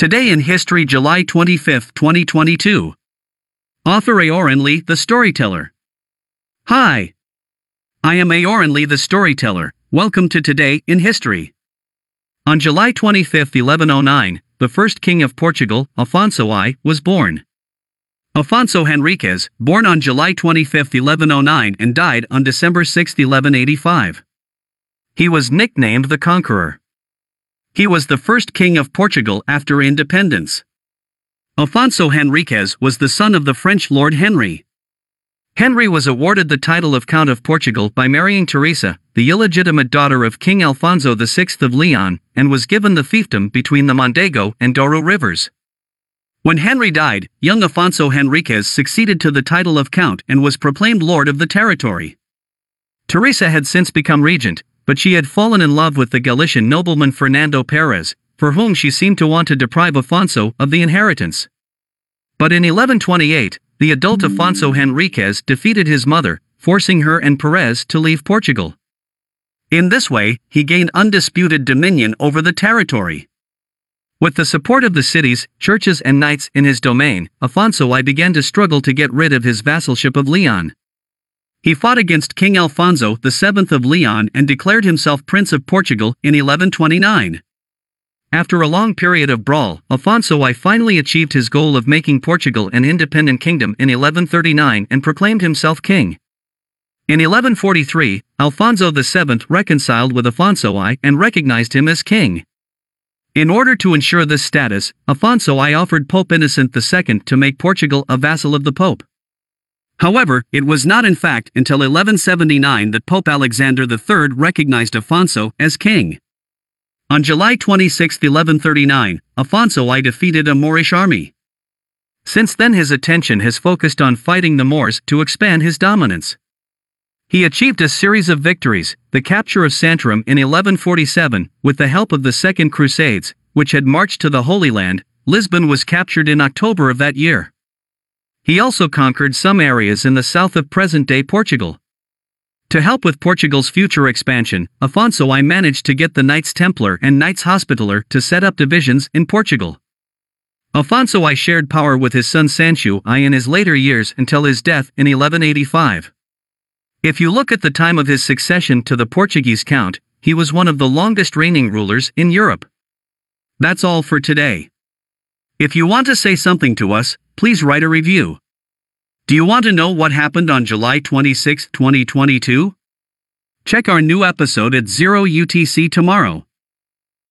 Today in History, July 25, 2022. Author Aoran Li, the storyteller. Hi. I am Aoran Li, the storyteller. Welcome to Today in History. On July 25, 1109, the first king of Portugal, Afonso I, was born. Afonso Henriques, born on July 25, 1109 and died on December 6, 1185. He was nicknamed the Conqueror. He was the first king of Portugal after independence. Afonso Henriques was the son of the French Lord Henry. Henry was awarded the title of Count of Portugal by marrying Teresa, the illegitimate daughter of King Alfonso VI of Leon, and was given the fiefdom between the Mondego and Douro rivers. When Henry died, young Afonso Henriques succeeded to the title of Count and was proclaimed Lord of the territory. Teresa had since become regent, but she had fallen in love with the Galician nobleman Fernando Perez, for whom she seemed to want to deprive Afonso of the inheritance. But in 1128, the adult Afonso Henriques defeated his mother, forcing her and Perez to leave Portugal. In this way, he gained undisputed dominion over the territory. With the support of the cities, churches, and knights in his domain, Afonso I began to struggle to get rid of his vassalship of Leon. He fought against King Alfonso VII of Leon and declared himself Prince of Portugal in 1129. After a long period of brawl, Afonso I finally achieved his goal of making Portugal an independent kingdom in 1139 and proclaimed himself king. In 1143, Alfonso VII reconciled with Afonso I and recognized him as king. In order to ensure this status, Afonso I offered Pope Innocent II to make Portugal a vassal of the Pope. However, it was not in fact until 1179 that Pope Alexander III recognized Afonso as king. On July 26, 1139, Afonso I defeated a Moorish army. Since then his attention has focused on fighting the Moors to expand his dominance. He achieved a series of victories, the capture of Santarém in 1147, with the help of the Second Crusades, which had marched to the Holy Land, Lisbon was captured in October of that year. He also conquered some areas in the south of present-day Portugal. To help with Portugal's future expansion, Afonso I managed to get the Knights Templar and Knights Hospitaller to set up divisions in Portugal. Afonso I shared power with his son Sancho I in his later years until his death in 1185. If you look at the time of his succession to the Portuguese count, he was one of the longest reigning rulers in Europe. That's all for today. If you want to say something to us, please write a review. Do you want to know what happened on July 26, 2022? Check our new episode at 0 UTC tomorrow.